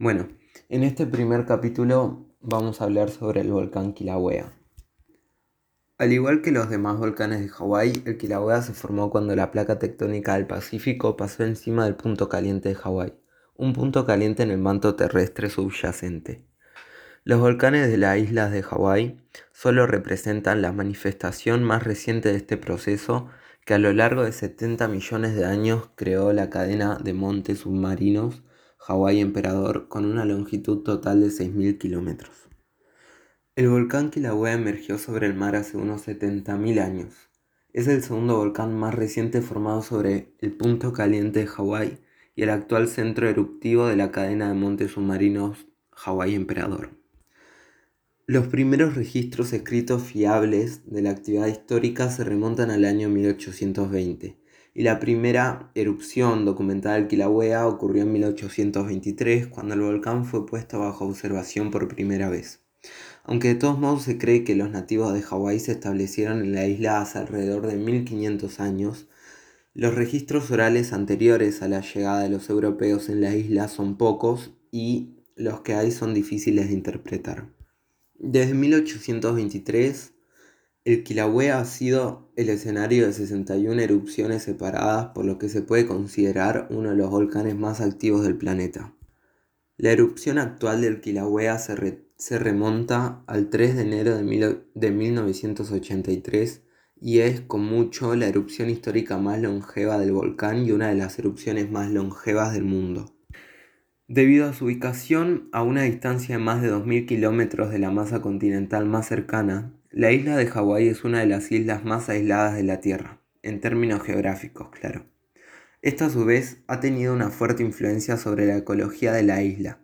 Bueno, en este primer capítulo vamos a hablar sobre el volcán Kilauea. Al igual que los demás volcanes de Hawái, el Kilauea se formó cuando la placa tectónica del Pacífico pasó encima del punto caliente de Hawái, un punto caliente en el manto terrestre subyacente. Los volcanes de las islas de Hawái solo representan la manifestación más reciente de este proceso que a lo largo de 70 millones de años creó la cadena de montes submarinos Hawái Emperador con una longitud total de 6.000 kilómetros. El volcán Kilauea emergió sobre el mar hace unos 70.000 años. Es el segundo volcán más reciente formado sobre el punto caliente de Hawái y el actual centro eruptivo de la cadena de montes submarinos Hawái Emperador. Los primeros registros escritos fiables de la actividad histórica se remontan al año 1820 y la primera erupción documentada del Kilauea ocurrió en 1823 cuando el volcán fue puesto bajo observación por primera vez. Aunque de todos modos se cree que los nativos de Hawái se establecieron en la isla hace alrededor de 1500 años, los registros orales anteriores a la llegada de los europeos en la isla son pocos y los que hay son difíciles de interpretar. Desde 1823 el Kilauea ha sido el escenario de 61 erupciones separadas por lo que se puede considerar uno de los volcanes más activos del planeta. La erupción actual del Kilauea se, remonta al 3 de enero de, de 1983 y es con mucho la erupción histórica más longeva del volcán y una de las erupciones más longevas del mundo. Debido a su ubicación a una distancia de más de 2.000 kilómetros de la masa continental más cercana, la isla de Hawái es una de las islas más aisladas de la Tierra, en términos geográficos, claro. Esta a su vez ha tenido una fuerte influencia sobre la ecología de la isla.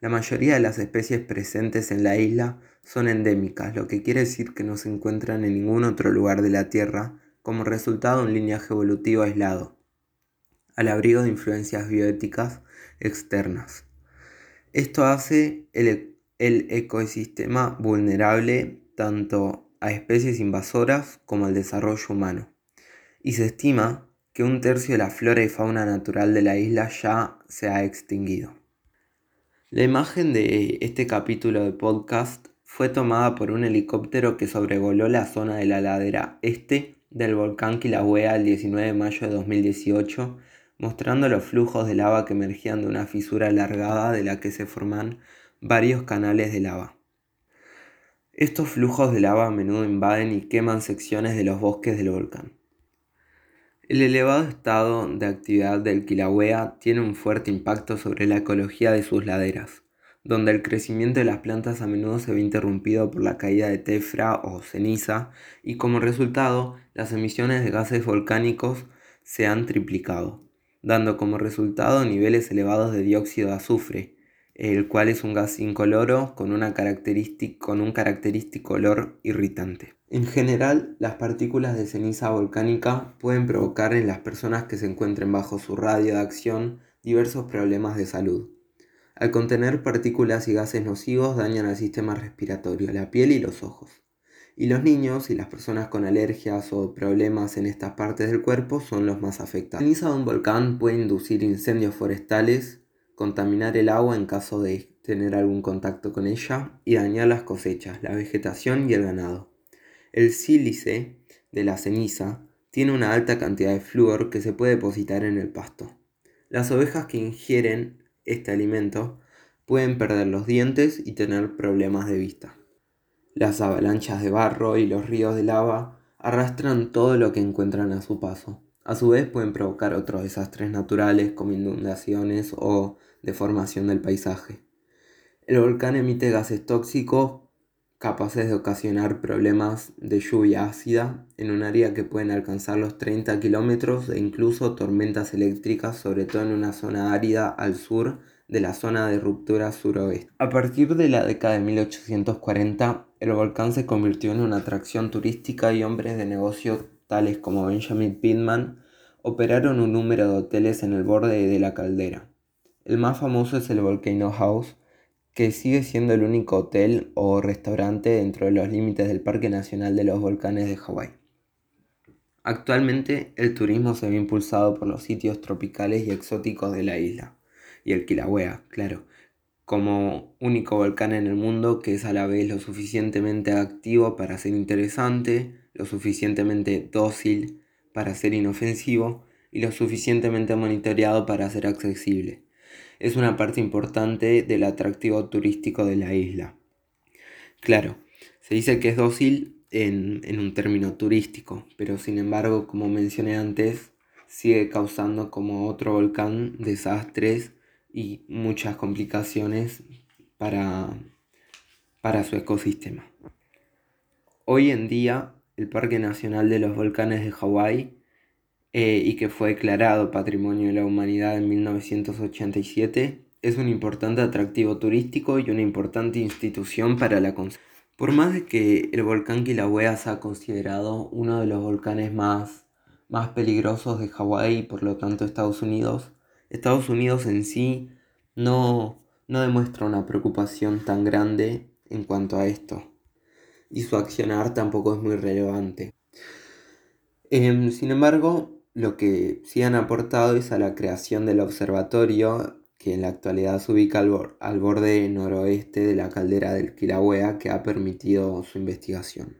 La mayoría de las especies presentes en la isla son endémicas, lo que quiere decir que no se encuentran en ningún otro lugar de la Tierra como resultado de un linaje evolutivo aislado, al abrigo de influencias bioéticas externas. Esto hace el, el ecosistema vulnerable tanto a especies invasoras como al desarrollo humano, y se estima que un tercio de la flora y fauna natural de la isla ya se ha extinguido. La imagen de este capítulo de podcast fue tomada por un helicóptero que sobrevoló la zona de la ladera este del volcán Kilauea el 19 de mayo de 2018, mostrando los flujos de lava que emergían de una fisura alargada de la que se forman varios canales de lava. Estos flujos de lava a menudo invaden y queman secciones de los bosques del volcán. El elevado estado de actividad del Kilauea tiene un fuerte impacto sobre la ecología de sus laderas, donde el crecimiento de las plantas a menudo se ve interrumpido por la caída de tefra o ceniza y como resultado las emisiones de gases volcánicos se han triplicado, dando como resultado niveles elevados de dióxido de azufre, el cual es un gas incoloro con, una con un característico olor irritante. En general, las partículas de ceniza volcánica pueden provocar en las personas que se encuentren bajo su radio de acción diversos problemas de salud. Al contener partículas y gases nocivos dañan al sistema respiratorio, la piel y los ojos. Y los niños y las personas con alergias o problemas en estas partes del cuerpo son los más afectados. La ceniza de un volcán puede inducir incendios forestales, contaminar el agua en caso de tener algún contacto con ella y dañar las cosechas, la vegetación y el ganado. El sílice de la ceniza tiene una alta cantidad de flúor que se puede depositar en el pasto. Las ovejas que ingieren este alimento pueden perder los dientes y tener problemas de vista. Las avalanchas de barro y los ríos de lava arrastran todo lo que encuentran a su paso. A su vez pueden provocar otros desastres naturales como inundaciones o deformación del paisaje. El volcán emite gases tóxicos capaces de ocasionar problemas de lluvia ácida en un área que pueden alcanzar los 30 kilómetros e incluso tormentas eléctricas, sobre todo en una zona árida al sur de la zona de ruptura suroeste. A partir de la década de 1840, el volcán se convirtió en una atracción turística y hombres de negocio tales como Benjamin Pittman operaron un número de hoteles en el borde de la caldera. El más famoso es el Volcano House, que sigue siendo el único hotel o restaurante dentro de los límites del Parque Nacional de los Volcanes de Hawái. Actualmente el turismo se ve impulsado por los sitios tropicales y exóticos de la isla, y el Kilauea, claro, como único volcán en el mundo que es a la vez lo suficientemente activo para ser interesante, lo suficientemente dócil para ser inofensivo y lo suficientemente monitoreado para ser accesible. Es una parte importante del atractivo turístico de la isla. Claro, se dice que es dócil en, en un término turístico, pero sin embargo, como mencioné antes, sigue causando como otro volcán desastres y muchas complicaciones para, para su ecosistema. Hoy en día, el Parque Nacional de los Volcanes de Hawái, eh, y que fue declarado Patrimonio de la Humanidad en 1987, es un importante atractivo turístico y una importante institución para la conservación. Por más de que el volcán Kilauea sea considerado uno de los volcanes más, más peligrosos de Hawái y por lo tanto Estados Unidos, Estados Unidos en sí no, no demuestra una preocupación tan grande en cuanto a esto. Y su accionar tampoco es muy relevante. Em, sin embargo, lo que sí han aportado es a la creación del observatorio, que en la actualidad se ubica al, al borde noroeste de la caldera del Kilauea, que ha permitido su investigación.